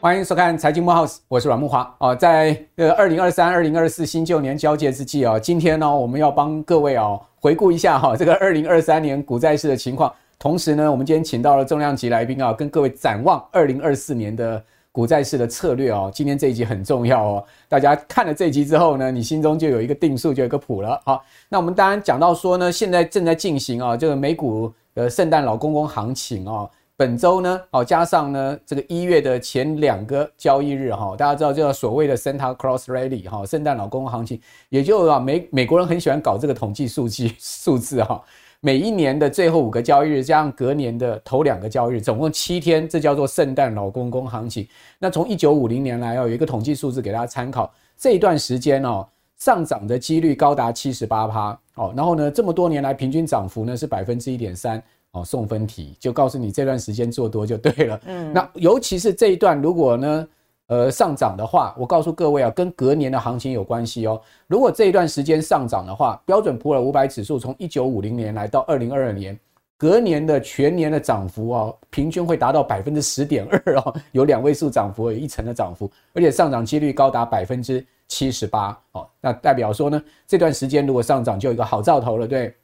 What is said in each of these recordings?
欢迎收看《财经慕 House》，我是阮木华哦。在呃二零二三、二零二四新旧年交界之际啊，今天呢，我们要帮各位啊回顾一下哈这个二零二三年股债市的情况。同时呢，我们今天请到了重量级来宾啊，跟各位展望二零二四年的股债市的策略哦。今天这一集很重要哦，大家看了这一集之后呢，你心中就有一个定数，就有一个谱了。好，那我们当然讲到说呢，现在正在进行啊，这个美股的圣诞老公公行情啊。本周呢，哦，加上呢，这个一月的前两个交易日哈，大家知道叫所谓的 Santa Claus Rally 哈，圣诞老公公行情，也就啊美美国人很喜欢搞这个统计数据数字哈，每一年的最后五个交易日加上隔年的头两个交易日，总共七天，这叫做圣诞老公公行情。那从一九五零年来哦，有一个统计数字给大家参考，这一段时间哦，上涨的几率高达七十八趴哦，然后呢，这么多年来平均涨幅呢是百分之一点三。哦，送分题就告诉你这段时间做多就对了。嗯，那尤其是这一段，如果呢，呃，上涨的话，我告诉各位啊，跟隔年的行情有关系哦。如果这一段时间上涨的话，标准普尔五百指数从一九五零年来到二零二二年，隔年的全年的涨幅啊，平均会达到百分之十点二哦，有两位数涨幅，有一成的涨幅，而且上涨几率高达百分之七十八哦。那代表说呢，这段时间如果上涨，就有一个好兆头了，对。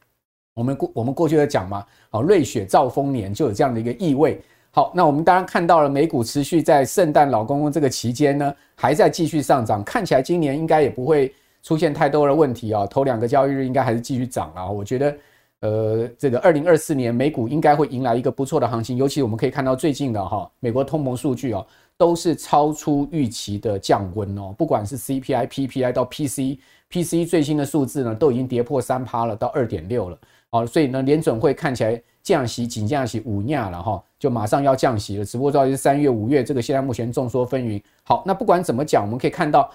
我们过我们过去的讲嘛，好，瑞雪兆丰年就有这样的一个意味。好，那我们当然看到了美股持续在圣诞老公公这个期间呢，还在继续上涨，看起来今年应该也不会出现太多的问题啊。头两个交易日应该还是继续涨啊。我觉得，呃，这个二零二四年美股应该会迎来一个不错的行情，尤其我们可以看到最近的哈，美国通膨数据哦，都是超出预期的降温哦，不管是 CPI、PPI 到 PC PC，PC 最新的数字呢都已经跌破三趴了，到二点六了。好，所以呢，联准会看起来降息仅降息五码了哈，就马上要降息了。只不过到底是三月、五月，这个现在目前众说纷纭。好，那不管怎么讲，我们可以看到，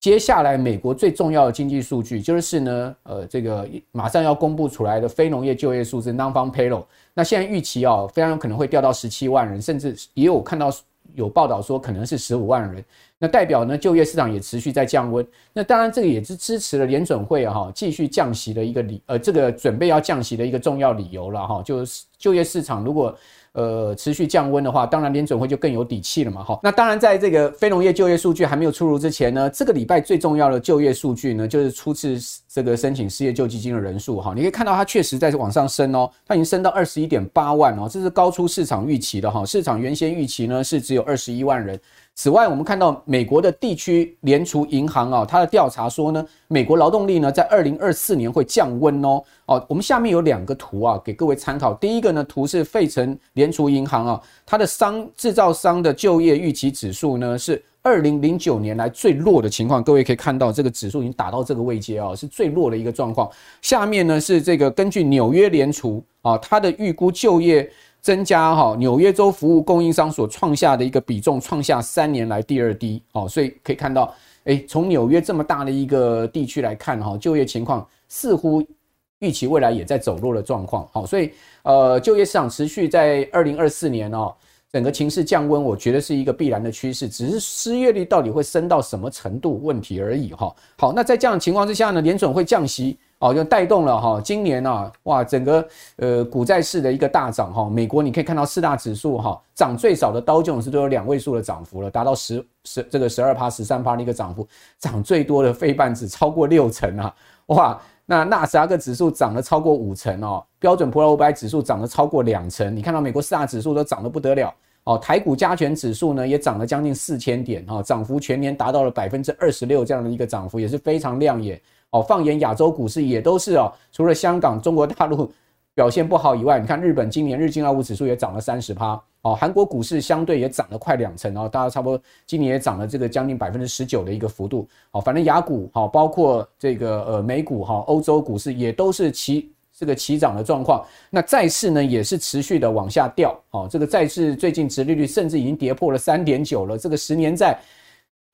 接下来美国最重要的经济数据就是呢，呃，这个马上要公布出来的非农业就业数字 （Non-Farm Payroll）。那现在预期啊，非常有可能会掉到十七万人，甚至也有看到有报道说可能是十五万人。那代表呢，就业市场也持续在降温。那当然，这个也是支持了联准会哈继续降息的一个理，呃，这个准备要降息的一个重要理由了哈。就是就业市场如果呃持续降温的话，当然联准会就更有底气了嘛哈。那当然，在这个非农业就业数据还没有出炉之前呢，这个礼拜最重要的就业数据呢，就是初次这个申请失业救济金的人数哈。你可以看到它确实在往上升哦，它已经升到二十一点八万哦，这是高出市场预期的哈。市场原先预期呢是只有二十一万人。此外，我们看到美国的地区联储银行啊，它的调查说呢，美国劳动力呢在二零二四年会降温哦。哦，我们下面有两个图啊，给各位参考。第一个呢，图是费城联储银行啊，它的商制造商的就业预期指数呢是二零零九年来最弱的情况。各位可以看到，这个指数已经打到这个位阶啊，是最弱的一个状况。下面呢是这个根据纽约联储啊，它的预估就业。增加哈，纽约州服务供应商所创下的一个比重创下三年来第二低哦，所以可以看到，诶，从纽约这么大的一个地区来看哈，就业情况似乎预期未来也在走弱的状况，好，所以呃，就业市场持续在二零二四年哦，整个情势降温，我觉得是一个必然的趋势，只是失业率到底会升到什么程度问题而已哈。好，那在这样的情况之下呢，联准会降息。哦，就带动了哈，今年啊，哇，整个呃股债市的一个大涨哈。美国你可以看到四大指数哈，涨最少的道琼斯都有两位数的涨幅了，达到十十这个十二趴、十三趴的一个涨幅，涨最多的费半指超过六成啊，哇，那纳斯达克指数涨了超过五成哦，标准普尔五百指数涨了超过两成，你看到美国四大指数都涨得不得了哦，台股加权指数呢也涨了将近四千点哈，涨幅全年达到了百分之二十六这样的一个涨幅，也是非常亮眼。哦，放眼亚洲股市也都是哦，除了香港、中国大陆表现不好以外，你看日本今年日经二五指数也涨了三十趴，哦，韩国股市相对也涨了快两成，然后大家差不多今年也涨了这个将近百分之十九的一个幅度，哦，反正亚股好，包括这个呃美股哈，欧洲股市也都是齐这个齐涨的状况，那债市呢也是持续的往下掉，哦，这个债市最近殖利率甚至已经跌破了三点九了，这个十年债。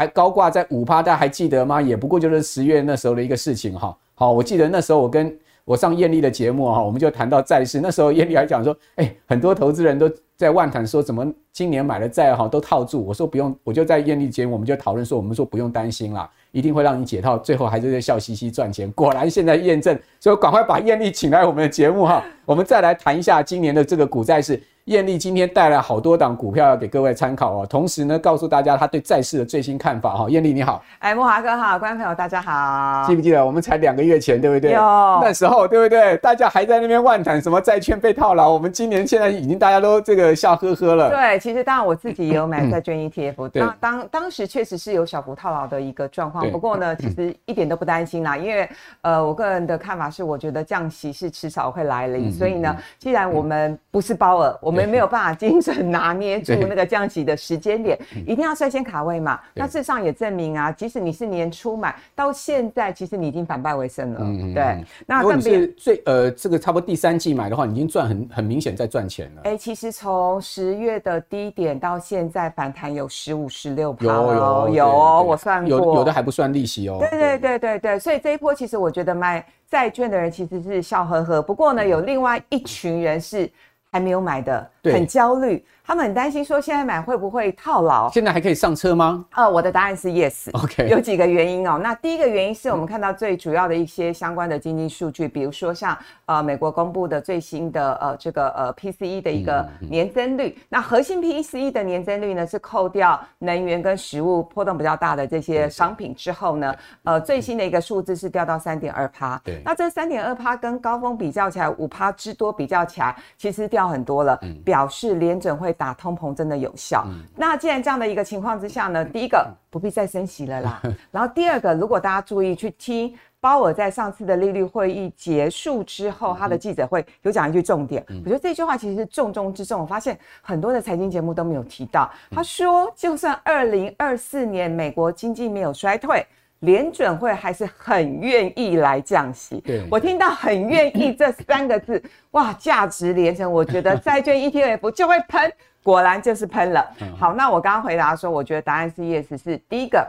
还高挂在五趴，大家还记得吗？也不过就是十月那时候的一个事情哈。好，我记得那时候我跟我上艳丽的节目哈，我们就谈到债市。那时候艳丽还讲说，哎，很多投资人都在万谈说，怎么今年买了债哈都套住。我说不用，我就在艳丽节目我们就讨论说，我们说不用担心啦，一定会让你解套，最后还是在笑嘻嘻赚钱。果然现在验证，所以赶快把燕俐请来我们的节目哈，我们再来谈一下今年的这个股债市。燕俐今天带来好多档股票要给各位参考哦，同时呢，告诉大家他对债市的最新看法哈。艳丽你好，哎，莫华哥好，观众朋友大家好，记不记得我们才两个月前对不对？有。那时候对不对？大家还在那边万谈什么债券被套牢，我们今年现在已经大家都这个笑呵呵了。对，其实当然我自己也有买债券 ETF，当、嗯、当当时确实是有小幅套牢的一个状况，不过呢，其实一点都不担心啦，因为呃，我个人的看法是，我觉得降息是迟早会来临，嗯、所以呢，既然我们不是包尔，我们没有办法精准。拿捏住那个降息的时间点，一定要率先卡位嘛。那事实上也证明啊，即使你是年初买，到现在其实你已经反败为胜了。嗯对。那更别最呃，这个差不多第三季买的话，你已经赚很很明显在赚钱了。哎，其实从十月的低点到现在反弹有十五、十六趴。有有我算过，有有的还不算利息哦。对对对对对，所以这一波其实我觉得买债券的人其实是笑呵呵。不过呢，有另外一群人是。还没有买的，很焦虑，他们很担心说现在买会不会套牢？现在还可以上车吗？呃，我的答案是 yes。OK，有几个原因哦。那第一个原因是我们看到最主要的一些相关的经济数据，比如说像呃美国公布的最新的呃这个呃 PCE 的一个年增率，那核心 PCE 的年增率呢是扣掉能源跟食物波动比较大的这些商品之后呢，呃最新的一个数字是掉到三点二趴。对，那这三点二趴跟高峰比较起来，五趴之多比较起来，其实掉。掉很多了，表示联准会打通膨真的有效。嗯、那既然这样的一个情况之下呢，第一个不必再升息了啦。然后第二个，如果大家注意去听鲍尔在上次的利率会议结束之后，他的记者会有讲一句重点，我觉得这句话其实是重中之重。我发现很多的财经节目都没有提到，他说，就算二零二四年美国经济没有衰退。联准会还是很愿意来降息。对，我听到“很愿意”这三个字，哇，价值连城。我觉得债券 ETF 就会喷，果然就是喷了。好，那我刚刚回答说，我觉得答案是 yes，是第一个。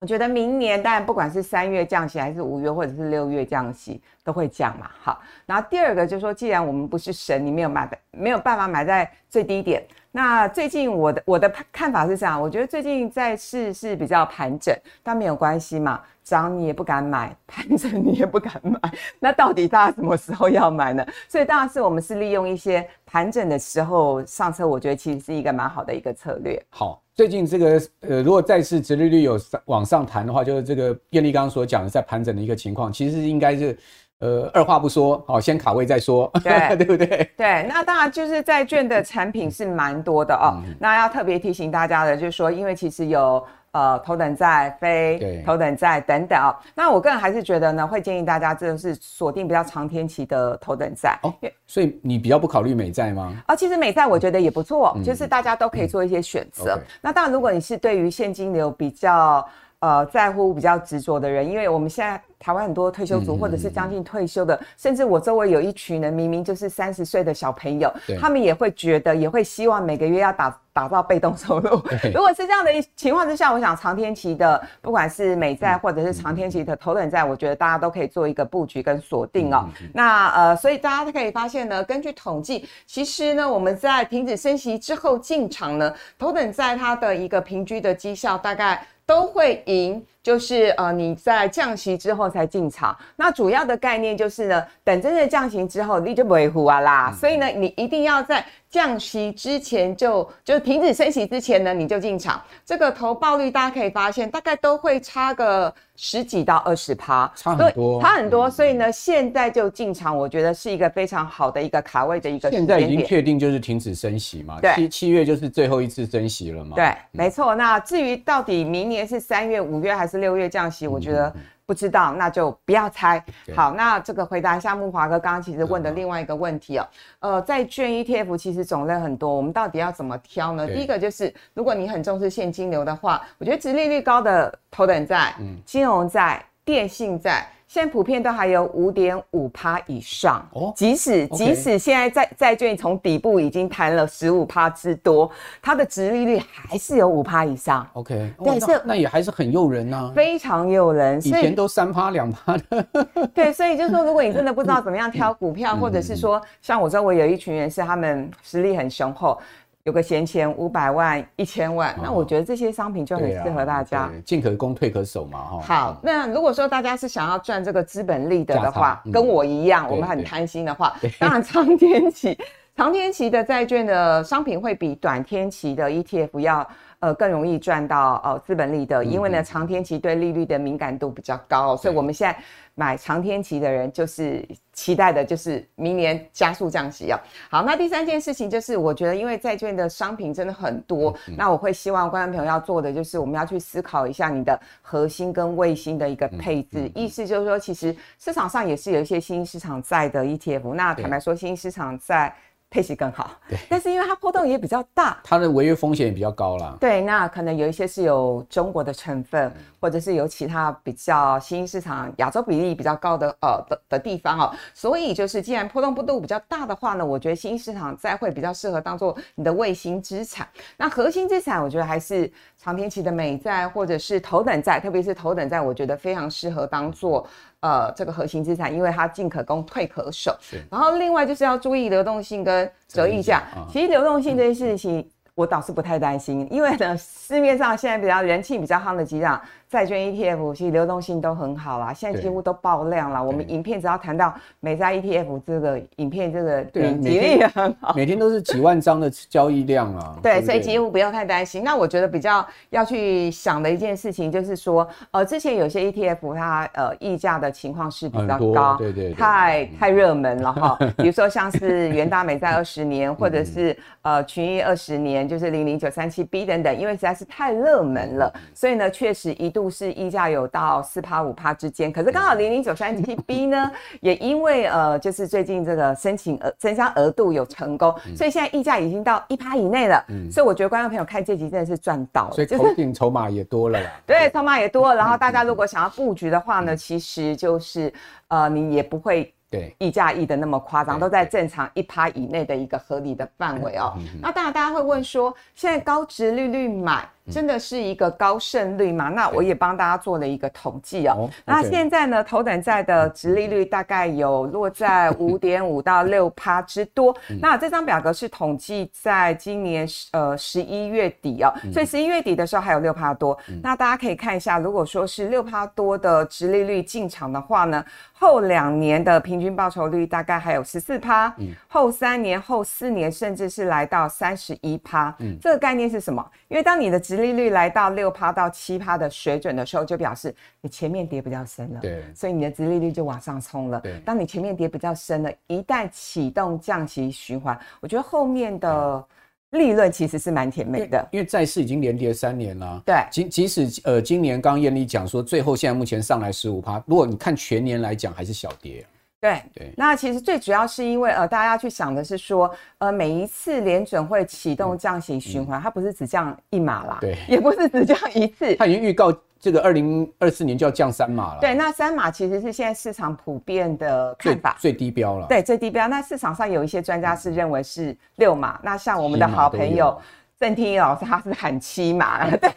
我觉得明年，当然不管是三月降息，还是五月或者是六月降息，都会降嘛。好，然后第二个就是说，既然我们不是神，你没有买，没有办法买在最低点。那最近我的我的看法是这样，我觉得最近债市是比较盘整，但没有关系嘛，涨你也不敢买，盘整你也不敢买，那到底大家什么时候要买呢？所以当然是我们是利用一些盘整的时候上车，我觉得其实是一个蛮好的一个策略。好，最近这个呃，如果债市殖利率有往上弹的话，就是这个燕俐刚刚所讲的在盘整的一个情况，其实应该是。呃，二话不说，好，先卡位再说，对，对不对？对，那当然就是债券的产品是蛮多的哦。嗯、那要特别提醒大家的，就是说，因为其实有呃头等债、非头等债等等哦。那我个人还是觉得呢，会建议大家就是锁定比较长天期的头等债。哦，所以你比较不考虑美债吗？啊、哦，其实美债我觉得也不错，嗯、就是大家都可以做一些选择。嗯嗯 okay、那当然，如果你是对于现金流比较呃在乎、比较执着的人，因为我们现在。台湾很多退休族，或者是将近退休的，甚至我周围有一群人，明明就是三十岁的小朋友，他们也会觉得，也会希望每个月要打打造被动收入。如果是这样的一情况之下，我想长天期的，不管是美债或者是长天期的头等债，我觉得大家都可以做一个布局跟锁定哦。那呃，所以大家都可以发现呢，根据统计，其实呢，我们在停止升息之后进场呢，头等债它的一个平均的绩效大概都会赢。就是呃，你在降息之后才进场，那主要的概念就是呢，等真正降息之后，你就不会胡啊啦。嗯、所以呢，你一定要在降息之前就就停止升息之前呢，你就进场。这个投报率大家可以发现，大概都会差个十几到二十趴，差很多，差很多。所以呢，现在就进场，我觉得是一个非常好的一个卡位的一个。现在已经确定就是停止升息嘛？对，七七月就是最后一次升息了嘛？对，没错。那至于到底明年是三月、五月还是？是六月降息，我觉得不知道，那就不要猜。好，那这个回答一下木华哥刚刚其实问的另外一个问题哦。呃，债券 ETF 其实种类很多，我们到底要怎么挑呢？第一个就是，如果你很重视现金流的话，我觉得殖利率高的头等债、金融债、电信债。现在普遍都还有五点五趴以上哦，即使即使现在债债券从底部已经弹了十五趴之多，它的殖利率还是有五趴以上。OK，对，那那也还是很诱人呐、啊，非常诱人。以前都三趴两趴的。对，所以就是说，如果你真的不知道 怎么样挑股票，或者是说，像我周围有一群人是他们实力很雄厚。有个闲钱五百万、一千万，那我觉得这些商品就很适合大家。进可攻，退可守嘛，哈。好，那如果说大家是想要赚这个资本利得的话，跟我一样，我们很贪心的话，当然长天期、长天期的债券的商品会比短天期的 ETF 要。呃，更容易赚到呃资本利得，因为呢，长天期对利率的敏感度比较高，所以我们现在买长天期的人就是期待的就是明年加速降息啊。好，那第三件事情就是，我觉得因为债券的商品真的很多，那我会希望观众朋友要做的就是，我们要去思考一下你的核心跟卫星的一个配置，意思就是说，其实市场上也是有一些新兴市场债的 ETF，那坦白说，新兴市场债。配息更好，对，但是因为它波动也比较大，它的违约风险也比较高啦。对，那可能有一些是有中国的成分，嗯、或者是有其他比较新兴市场、亚洲比例比较高的呃的的地方哦。所以就是既然波动度比较大的话呢，我觉得新兴市场再会比较适合当做你的卫星资产。那核心资产，我觉得还是长天期的美债或者是头等债，特别是头等债，我觉得非常适合当做。呃，这个核心资产，因为它进可攻，退可守。是。然后另外就是要注意流动性跟折溢价。其实流动性这件事情，我倒是不太担心，因为呢，市面上现在比较人气比较夯的几档。债券 ETF 其实流动性都很好啦，现在几乎都爆量了。我们影片只要谈到美债 ETF 这个影片，这个点击率也很好，每天都是几万张的交易量啊。对，对对，所以几乎不要太担心。那我觉得比较要去想的一件事情就是说，呃，之前有些 ETF 它呃溢价的情况是比较高，对对，对，太太热门了哈。比如说像是元大美债二十年，或者是呃群益二十年，就是零零九三七 B 等等，因为实在是太热门了，所以呢，确实一度。是溢价有到四趴五趴之间，可是刚好零零九三七 B 呢，也因为呃，就是最近这个申请额增加额度有成功，所以现在溢价已经到一趴以内了。嗯，所以我觉得观众朋友看这集真的是赚到了，所以头顶筹码也多了啦。对，筹码也多了，然后大家如果想要布局的话呢，其实就是呃，你也不会。对，溢价溢的那么夸张，都在正常一趴以内的一个合理的范围哦。那当然，大家会问说，现在高值利率买真的是一个高胜率吗？那我也帮大家做了一个统计哦。那现在呢，头等债的殖利率大概有落在五点五到六趴之多。那这张表格是统计在今年呃十一月底哦，所以十一月底的时候还有六趴多。那大家可以看一下，如果说是六趴多的殖利率进场的话呢，后两年的平均报酬率大概还有十四趴，后三年、后四年甚至是来到三十一趴。嗯，这个概念是什么？因为当你的殖利率来到六趴到七趴的水准的时候，就表示你前面跌比较深了，对，所以你的殖利率就往上冲了。对，当你前面跌比较深了，一旦启动降息循环，我觉得后面的。利润其实是蛮甜美的，因为债市已经连跌三年了。对，即即使呃今年刚刚燕俐讲说，最后现在目前上来十五趴，如果你看全年来讲还是小跌。对对，那其实最主要是因为呃大家要去想的是说，呃每一次联准会启动降息循环，它不是只降一码啦，对，也不是只降一次，它已经预告。这个二零二四年就要降三码了。对，那三码其实是现在市场普遍的看法，最，最低标了。对，最低标。那市场上有一些专家是认为是六码。那像我们的好朋友郑天一老师，他是喊七码。对，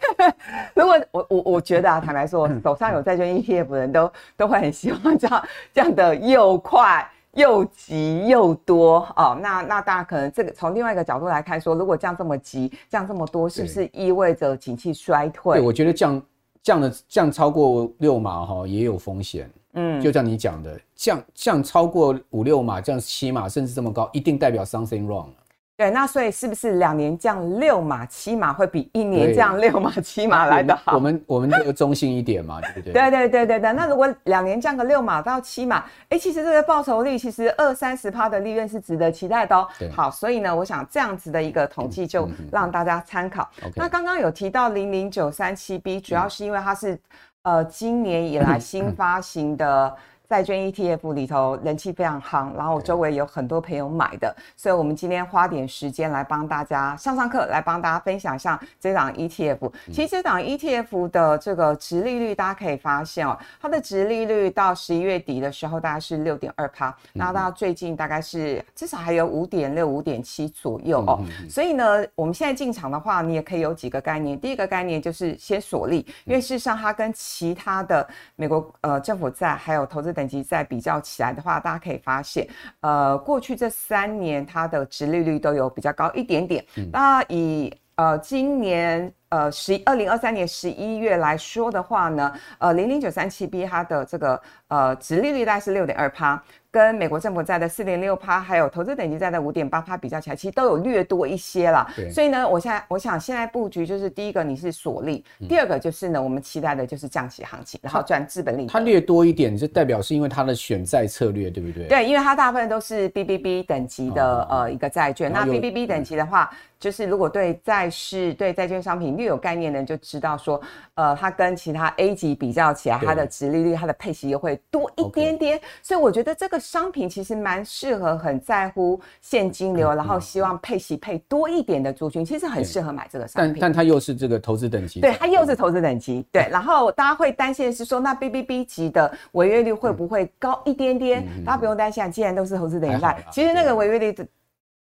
如果我我我觉得啊，坦白说，手上有债券 ETF 的人都都会很希望这样这样的又快又急又多哦。那那大家可能这个从另外一个角度来看说，如果降这么急，降这么多，是不是意味着景气衰退？对，我觉得降。降的降超过六码哈也有风险，嗯，就像你讲的，降降超过五六码，降七码甚至这么高，一定代表 something wrong 了。对，那所以是不是两年降六码七码会比一年降六码七码来得好？我们我们这个中性一点嘛，对不对？对对对对对。那如果两年降个六码到七码，哎，其实这个报酬率其实二三十趴的利润是值得期待的哦。好，所以呢，我想这样子的一个统计就让大家参考。嗯嗯嗯、那刚刚有提到零零九三七 B，主要是因为它是呃今年以来新发行的。债券 ETF 里头人气非常夯，然后我周围有很多朋友买的，所以我们今天花点时间来帮大家上上课，来帮大家分享一下这档 ETF。其实这档 ETF 的这个殖利率，大家可以发现哦，它的殖利率到十一月底的时候大概是六点二趴，那到最近大概是至少还有五点六、五点七左右哦。所以呢，我们现在进场的话，你也可以有几个概念。第一个概念就是先锁利，因为事实上它跟其他的美国呃政府债还有投资。等级再比较起来的话，大家可以发现，呃，过去这三年它的殖利率都有比较高一点点。嗯、那以呃今年呃十二零二三年十一月来说的话呢，呃零零九三七 B 它的这个呃值利率大概是六点二趴。跟美国政府债的四点六趴，还有投资等级债的五点八趴比较起来，其实都有略多一些啦。对。所以呢，我现在我想现在布局就是第一个你是锁利，嗯、第二个就是呢，我们期待的就是降息行情，然后赚资本利。它略多一点，就代表是因为它的选债策略，对不对？对，因为它大部分都是 BBB 等级的、哦、呃一个债券。那 BBB 等级的话，就是如果对债市、对债券商品略有概念的人就知道说，呃，它跟其他 A 级比较起来，它的殖利率、它的配息又会多一点点。所以我觉得这个。商品其实蛮适合很在乎现金流，然后希望配息配多一点的族群，其实很适合买这个商品。但但它又是这个投资等级，对，它又是投资等级，对。然后大家会担心的是说，那 BBB 级的违约率会不会高一点点？大家不用担心，既然都是投资等级债，其实那个违约率的。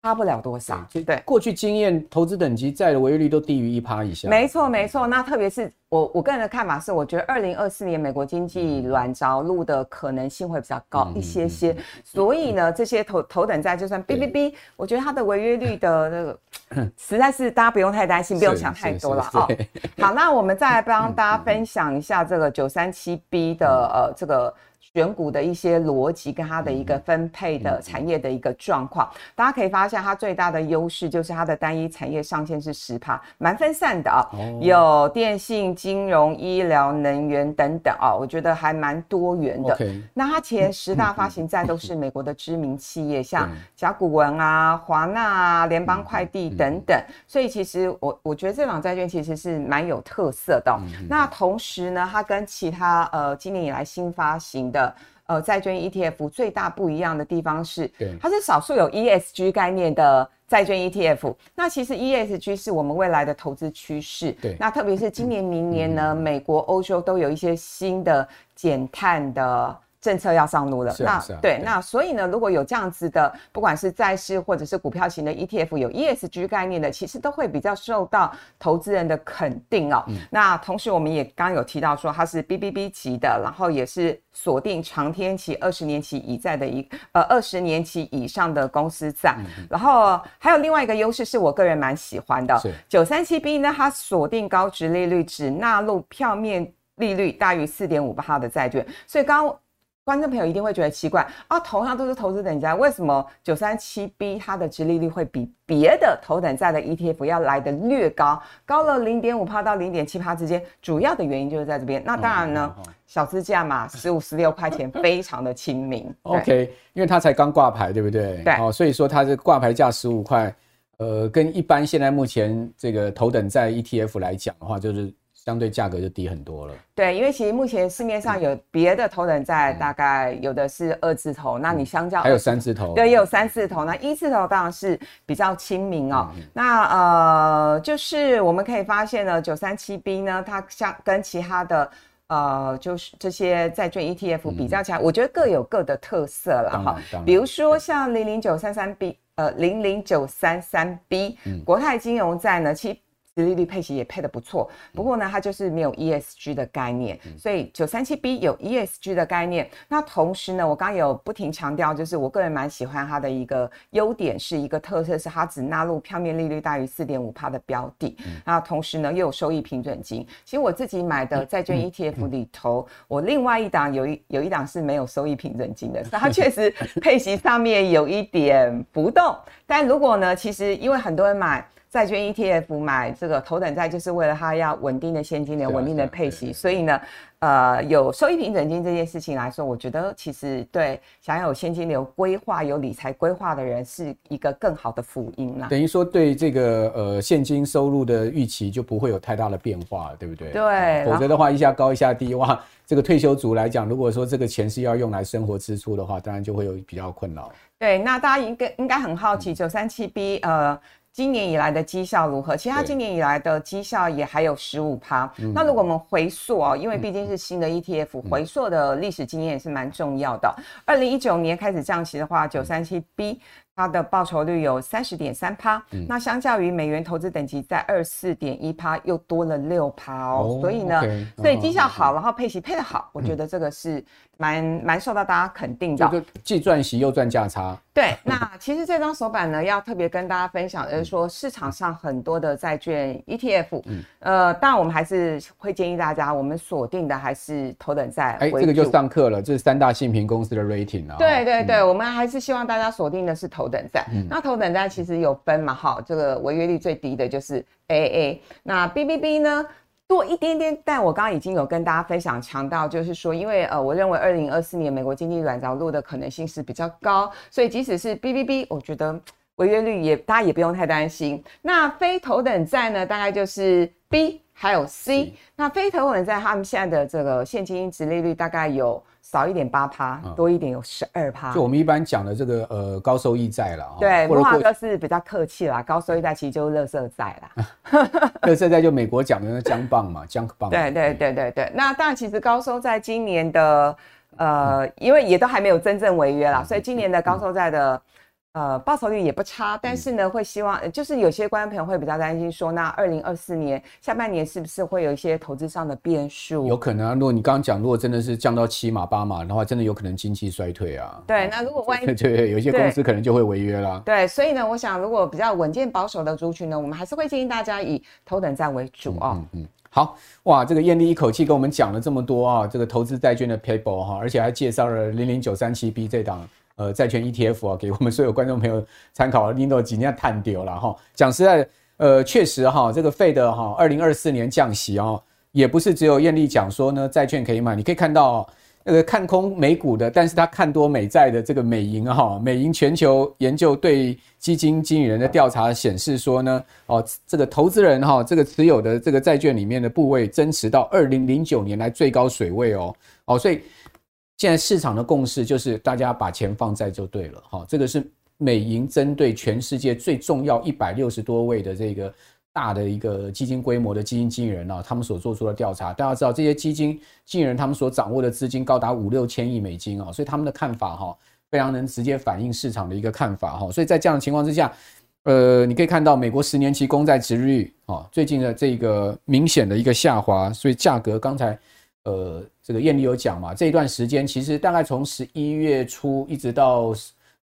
差不了多少，对。过去经验，投资等级债的违约率都低于一趴以下。没错，没错。那特别是我，我个人的看法是，我觉得二零二四年美国经济软着陆的可能性会比较高一些些。嗯嗯嗯、所以呢，这些头头等债就算 BBB，我觉得它的违约率的那个 实在是大家不用太担心，不用想太多了哦。好，那我们再来帮大家 分享一下这个九三七 B 的呃这个。选股的一些逻辑跟它的一个分配的产业的一个状况，大家可以发现它最大的优势就是它的单一产业上限是十趴，蛮分散的啊，有电信、金融、医疗、能源等等啊，我觉得还蛮多元的。那它前十大发行债都是美国的知名企业，像甲骨文啊、华纳啊、联邦快递等等，所以其实我我觉得这档债券其实是蛮有特色的。那同时呢，它跟其他呃今年以来新发行的呃，债券 ETF 最大不一样的地方是，它是少数有 ESG 概念的债券 ETF。那其实 ESG 是我们未来的投资趋势。对，那特别是今年、明年呢，美国、欧洲都有一些新的减碳的。政策要上路了，那对，那所以呢，如果有这样子的，不管是债市或者是股票型的 ETF，有 ESG 概念的，其实都会比较受到投资人的肯定哦。那同时我们也刚刚有提到说，它是 BBB 级的，然后也是锁定长天期二十年期以在的一呃二十年期以上的公司债，然后还有另外一个优势是我个人蛮喜欢的，九三七 B 呢，它锁定高值利率，只纳入票面利率大于四点五八的债券，所以刚刚。观众朋友一定会觉得奇怪啊，同样都是投资等级债，为什么九三七 B 它的殖利率会比别的头等债的 ETF 要来得略高，高了零点五帕到零点七帕之间？主要的原因就是在这边。那当然呢，嗯、小资价嘛，十五十六块钱，非常的亲民。OK，因为它才刚挂牌，对不对？对。哦，所以说它是挂牌价十五块，呃，跟一般现在目前这个头等债 ETF 来讲的话，就是。相对价格就低很多了。对，因为其实目前市面上有别的头等债，大概有的是二字头，嗯、那你相较还有三字头，对，也有三字头。那一字头当然是比较亲民哦。嗯、那呃，就是我们可以发现呢，九三七 B 呢，它相跟其他的呃，就是这些债券 ETF 比较起来，嗯、我觉得各有各的特色了哈。比如说像零零九三三 B，呃，零零九三三 B，国泰金融债呢，其利率配息也配得不错，不过呢，它就是没有 ESG 的概念，所以九三七 B 有 ESG 的概念。那同时呢，我刚刚有不停强调，就是我个人蛮喜欢它的一个优点，是一个特色，是它只纳入票面利率大于四点五趴的标的。那同时呢，又有收益平准金。其实我自己买的债券 ETF 里头，我另外一档有一有一档是没有收益平准金的，它确实配息上面有一点浮动。但如果呢，其实因为很多人买。债券 ETF 买这个头等债，就是为了它要稳定的现金流、稳定的配息，所以呢，呃，有收益平准金这件事情来说，我觉得其实对想要有现金流规划、有理财规划的人是一个更好的福音啦。等于说，对这个呃现金收入的预期就不会有太大的变化，对不对？对，否则的话一下高一下低，哇，这个退休族来讲，如果说这个钱是要用来生活支出的话，当然就会有比较困扰。对，那大家应该应该很好奇，九三七 B 呃。今年以来的绩效如何？其实它今年以来的绩效也还有十五趴。那如果我们回溯哦，因为毕竟是新的 ETF，回溯的历史经验也是蛮重要的。二零一九年开始降息的话，九三七 B 它的报酬率有三十点三趴，那相较于美元投资等级在二十四点一趴，又多了六趴哦。Oh, 所以呢，okay, 所以绩效好，uh. 然后配息配得好，我觉得这个是蛮蛮受到大家肯定的。既赚息又赚价差。对，那其实这张手板呢，要特别跟大家分享的就是说，市场上很多的债券 ETF，嗯，呃，当然我们还是会建议大家，我们锁定的还是头等债。哎，这个就上课了，这是三大信评公司的 rating 啊。对对对，嗯、我们还是希望大家锁定的是头。头等债，那头等债其实有分嘛，哈，这个违约率最低的就是 AA，那 BBB 呢多一点点，但我刚刚已经有跟大家分享强调，就是说，因为呃，我认为二零二四年美国经济软着陆的可能性是比较高，所以即使是 BBB，我觉得违约率也大家也不用太担心。那非头等债呢，大概就是 B 还有 C，那非头等债他们现在的这个现金值利率大概有。少一点八趴，多一点有十二趴。就我们一般讲的这个呃高收益债了。对，莫华哥是比较客气啦，高收益债其实就是垃圾债啦。垃圾债就美国讲的那江棒嘛，junk bond。对对对对对，那当然其实高收在今年的呃，因为也都还没有真正违约啦，所以今年的高收债的。呃，报酬率也不差，但是呢，会希望就是有些观众朋友会比较担心说，那二零二四年下半年是不是会有一些投资上的变数？有可能啊，如果你刚刚讲，如果真的是降到七码八码的话，真的有可能经济衰退啊。对，那如果万一对，对，有一些公司可能就会违约啦。对，所以呢，我想如果比较稳健保守的族群呢，我们还是会建议大家以头等站为主哦。嗯嗯，好哇，这个艳丽一口气跟我们讲了这么多啊，这个投资债券的 paper 哈，而且还介绍了零零九三七 B 这档。呃，债券 ETF 啊，给我们所有观众朋友参考。领导今天探丢了哈，讲实在，呃，确实哈，这个 Fed 哈，二零二四年降息哦，也不是只有艳丽讲说呢，债券可以买。你可以看到那个看空美股的，但是他看多美债的这个美银哈，美银全球研究对基金经理人的调查显示说呢，哦，这个投资人哈，这个持有的这个债券里面的部位增持到二零零九年来最高水位哦，哦，所以。现在市场的共识就是，大家把钱放在就对了，哈，这个是美银针对全世界最重要一百六十多位的这个大的一个基金规模的基金经理人啊，他们所做出的调查。大家知道，这些基金经理人他们所掌握的资金高达五六千亿美金啊，所以他们的看法哈，非常能直接反映市场的一个看法哈。所以在这样的情况之下，呃，你可以看到美国十年期公债殖利率啊，最近的这个明显的一个下滑，所以价格刚才。呃，这个艳丽有讲嘛，这一段时间其实大概从十一月初一直到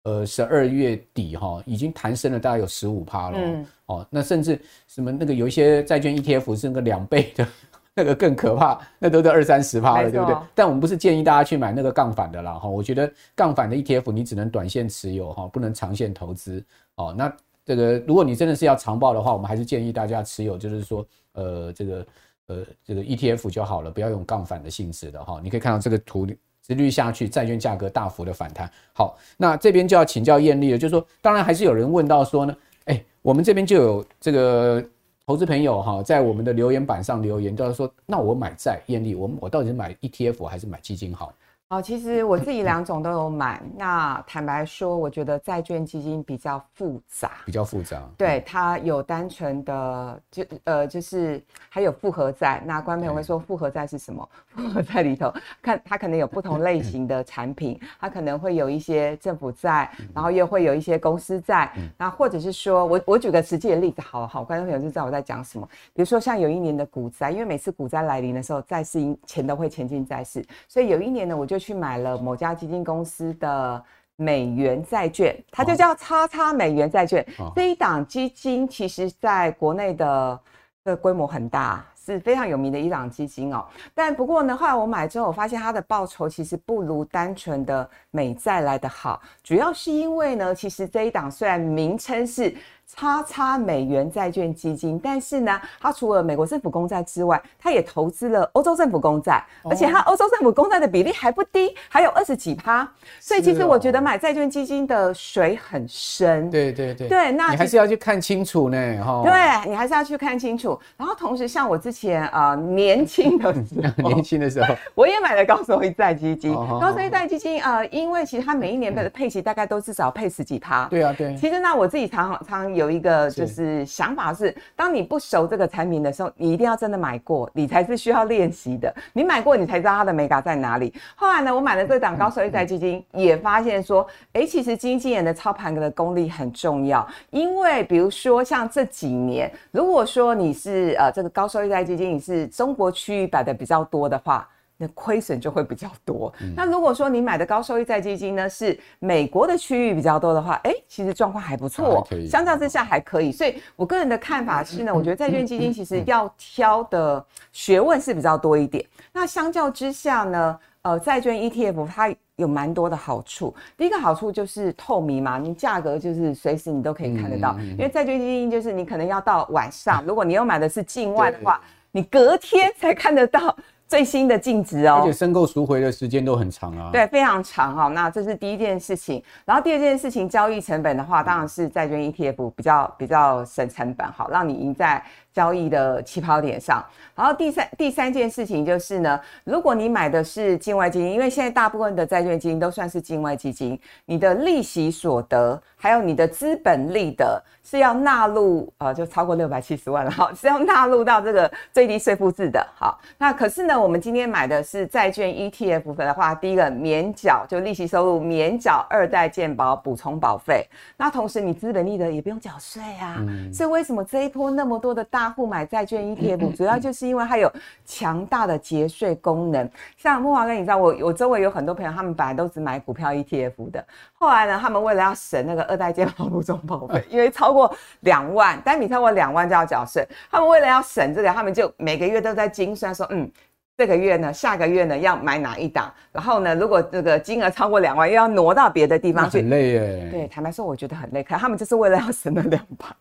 呃十二月底哈、哦，已经弹升了大概有十五趴了。嗯。哦，那甚至什么那个有一些债券 ETF 是那个两倍的，那个更可怕，那都是二三十趴了，对不对？但我们不是建议大家去买那个杠杆的啦哈，我觉得杠杆的 ETF 你只能短线持有哈，不能长线投资。哦，那这个如果你真的是要长报的话，我们还是建议大家持有，就是说呃这个。呃，这个 ETF 就好了，不要用杠杆的性质的哈。你可以看到这个图，直率下去，债券价格大幅的反弹。好，那这边就要请教艳丽了，就是说，当然还是有人问到说呢，哎，我们这边就有这个投资朋友哈，在我们的留言板上留言，就是说，那我买债，艳丽，我我到底是买 ETF 还是买基金好？哦，其实我自己两种都有买。那坦白说，我觉得债券基金比较复杂，比较复杂。对，它有单纯的，就呃，就是还有复合债。那观众朋友会说，复合债是什么？复合债里头，看它可能有不同类型的产品，它可能会有一些政府债，然后又会有一些公司债。那或者是说我我举个实际的例子，好好，观众朋友就知道我在讲什么。比如说像有一年的股灾，因为每次股灾来临的时候，债市钱都会前进债市，所以有一年呢，我就。去买了某家基金公司的美元债券，它就叫叉叉美元债券。哦、这一档基金其实在国内的的规模很大，是非常有名的一档基金哦。但不过呢，后来我买之后，我发现它的报酬其实不如单纯的美债来的好，主要是因为呢，其实这一档虽然名称是。叉叉美元债券基金，但是呢，它除了美国政府公债之外，它也投资了欧洲政府公债，而且它欧洲政府公债的比例还不低，还有二十几趴。所以其实我觉得买债券基金的水很深。对对对。对，那你还是要去看清楚呢，哈。对，你还是要去看清楚。然后同时，像我之前啊、呃、年轻的时候，年轻的时候，我也买了高收益债基金。高收益债基金啊、呃，因为其实它每一年的配息大概都至少配十几趴。对啊，对。其实那，我自己常常有。有一个就是想法是，当你不熟这个产品的时候，你一定要真的买过，你才是需要练习的。你买过，你才知道它的美感在哪里。后来呢，我买了这档高收益债基金，也发现说，哎，其实基金经理的操盘的功力很重要。因为比如说像这几年，如果说你是呃这个高收益债基金，你是中国区域买的比较多的话。那亏损就会比较多。嗯、那如果说你买的高收益债基金呢，是美国的区域比较多的话，哎、欸，其实状况还不错，相较之下还可以。所以我个人的看法是呢，我觉得债券基金其实要挑的学问是比较多一点。那相较之下呢，呃，债券 ETF 它有蛮多的好处。第一个好处就是透明嘛，你价格就是随时你都可以看得到。因为债券基金就是你可能要到晚上，如果你又买的是境外的话，你隔天才看得到。最新的净值哦，而且申购赎回的时间都很长啊。对，非常长哈、哦。那这是第一件事情，然后第二件事情，交易成本的话，当然是债券 ETF 比较比较省成本，好，让你赢在交易的起跑点上。然后第三第三件事情就是呢，如果你买的是境外基金，因为现在大部分的债券基金都算是境外基金，你的利息所得还有你的资本利得是要纳入呃，就超过六百七十万了哈，是要纳入到这个最低税负制的。好，那可是呢，我们今天买的是债券 ETF 的话，第一个免缴就利息收入免缴二代健保补充保费，那同时你资本利得也不用缴税啊。嗯。所以为什么这一波那么多的大户买债券 ETF，主要就是因为它有强大的节税功能。像木华哥，你知道我我周围有很多朋友，他们本来都只买股票 ETF 的，后来呢，他们为了要省那个二代健保补充保费，因为超过两万单笔超过两万就要缴税，他们为了要省这个，他们就每个月都在精算说，嗯。这个月呢，下个月呢要买哪一档？然后呢，如果这个金额超过两万，又要挪到别的地方去，很累耶。对，坦白说，我觉得很累。可他们就是为了要省那两趴。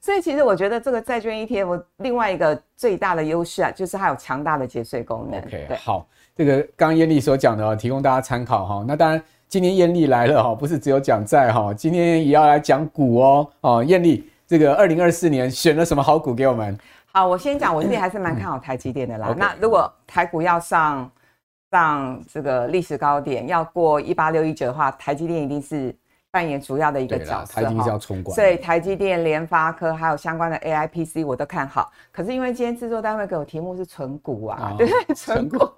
所以其实我觉得这个债券 ETF 另外一个最大的优势啊，就是它有强大的节税功能。OK，好，这个刚刚燕俐所讲的哦，提供大家参考哈。那当然，今天艳丽来了哈，不是只有讲债哈，今天也要来讲股哦。哦，艳丽，这个二零二四年选了什么好股给我们？好，我先讲，我自己还是蛮看好台积电的啦。嗯、那如果台股要上上这个历史高点，要过一八六一九的话，台积电一定是扮演主要的一个角色。台积要冲关，所以台积电、联发科还有相关的 AI PC 我都看好。可是因为今天制作单位给我题目是存股啊，哦、对，存股。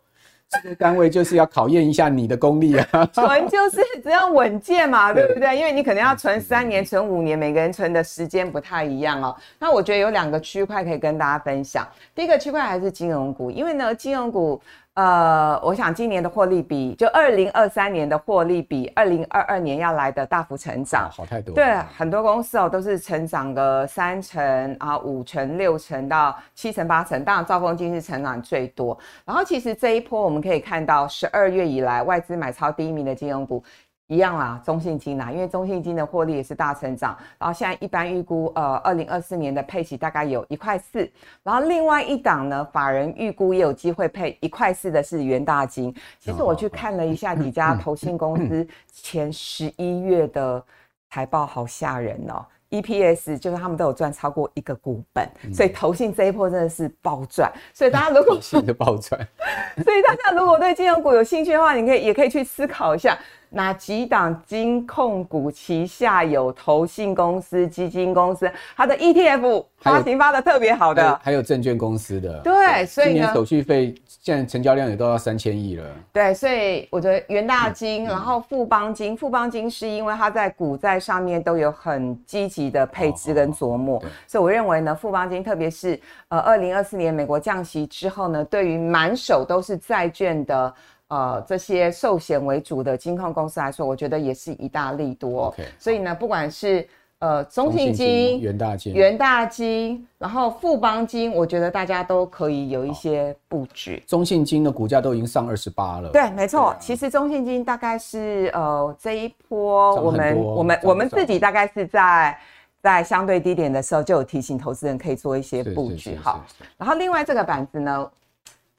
这个单位就是要考验一下你的功力啊，存就是只要稳健嘛，对不对？因为你可能要存三年、存五年，每个人存的时间不太一样哦。那我觉得有两个区块可以跟大家分享。第一个区块还是金融股，因为呢，金融股。呃，我想今年的获利比就二零二三年的获利比二零二二年要来的大幅成长，好太多。对，很多公司哦都是成长个三成啊、五成、六成到七成、八成，当然兆丰金是成长最多。然后其实这一波我们可以看到，十二月以来外资买超第一名的金融股。一样啦，中信金啦，因为中信金的获利也是大成长，然后现在一般预估，呃，二零二四年的配息大概有一块四，然后另外一档呢，法人预估也有机会配一块四的是元大金。其实我去看了一下几家投信公司前十一月的财报，好吓人哦，EPS 就是他们都有赚超过一个股本，所以投信这一波真的是暴赚。所以大家如果 新的暴赚，所以大家如果对金融股有兴趣的话，你可以也可以去思考一下。哪几档金控股旗下有投信公司、基金公司，它的 ETF 发行发的特别好的还，还有证券公司的。对，所以呢，今年手续费现在成交量也都要三千亿了。对，所以我觉得元大金，嗯、然后富邦金，富邦金是因为它在股债上面都有很积极的配置跟琢磨，哦哦哦所以我认为呢，富邦金特别是呃二零二四年美国降息之后呢，对于满手都是债券的。呃，这些寿险为主的金控公司来说，我觉得也是一大利多。Okay, 所以呢，不管是呃中信金、元大金、元大金，然后富邦金，我觉得大家都可以有一些布局。中信金的股价都已经上二十八了。对，没错。啊、其实中信金大概是呃这一波，我们我们我们自己大概是在在相对低点的时候就有提醒投资人可以做一些布局哈。然后另外这个板子呢？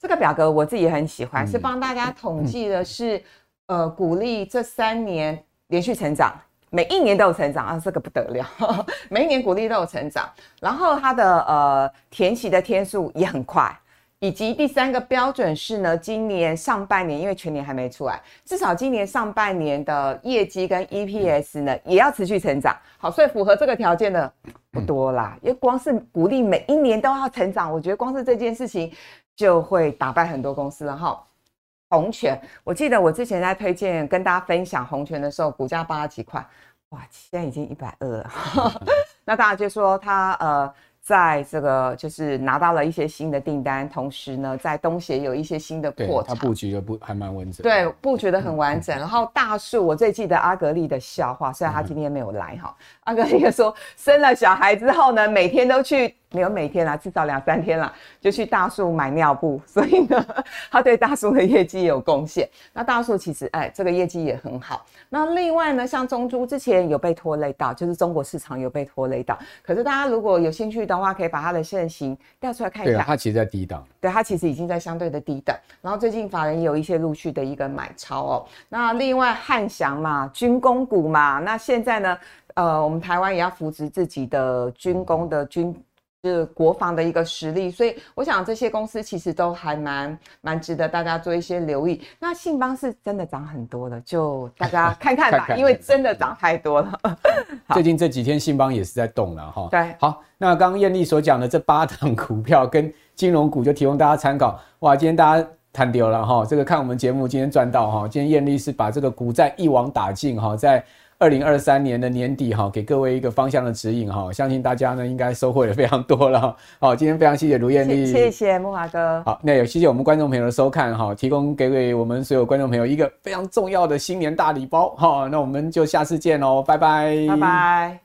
这个表格我自己也很喜欢，是帮大家统计的是，呃，鼓励这三年连续成长，每一年都有成长啊，这个不得了，每一年鼓励都有成长，然后它的呃填息的天数也很快，以及第三个标准是呢，今年上半年因为全年还没出来，至少今年上半年的业绩跟 EPS 呢也要持续成长。好，所以符合这个条件的不多啦，因为光是鼓励每一年都要成长，我觉得光是这件事情就会打败很多公司了哈。宏全，我记得我之前在推荐跟大家分享宏全的时候，股价八十几块，哇，现在已经一百二了。那大家就说它呃。在这个就是拿到了一些新的订单，同时呢，在东协有一些新的扩张，它布局的不还蛮完整。对，布局的很完整。然后大树，我最记得阿格丽的笑话，虽然他今天没有来哈。阿格丽说，生了小孩之后呢，每天都去。没有每天啦，至少两三天啦，就去大树买尿布，所以呢，他对大树的业绩有贡献。那大树其实，哎，这个业绩也很好。那另外呢，像中珠之前有被拖累到，就是中国市场有被拖累到。可是大家如果有兴趣的话，可以把它的线形调出来看一下。对，它其实在低档。对，它其实已经在相对的低档。然后最近法人也有一些陆续的一个买超哦。那另外汉翔嘛，军工股嘛，那现在呢，呃，我们台湾也要扶持自己的军工的军。是国防的一个实力，所以我想这些公司其实都还蛮蛮值得大家做一些留意。那信邦是真的涨很多的，就大家 看看吧，看看因为真的涨太多了。最近这几天信邦也是在动了哈。对，好，那刚刚艳丽所讲的这八档股票跟金融股就提供大家参考。哇，今天大家谈丢了哈，这个看我们节目今天赚到哈，今天艳丽是把这个股债一网打尽哈，在。二零二三年的年底哈，给各位一个方向的指引哈，相信大家呢应该收获也非常多了。好，今天非常谢谢卢艳丽，谢谢木华哥。好，那也谢谢我们观众朋友的收看哈，提供给我们所有观众朋友一个非常重要的新年大礼包哈。那我们就下次见喽，拜拜，拜拜。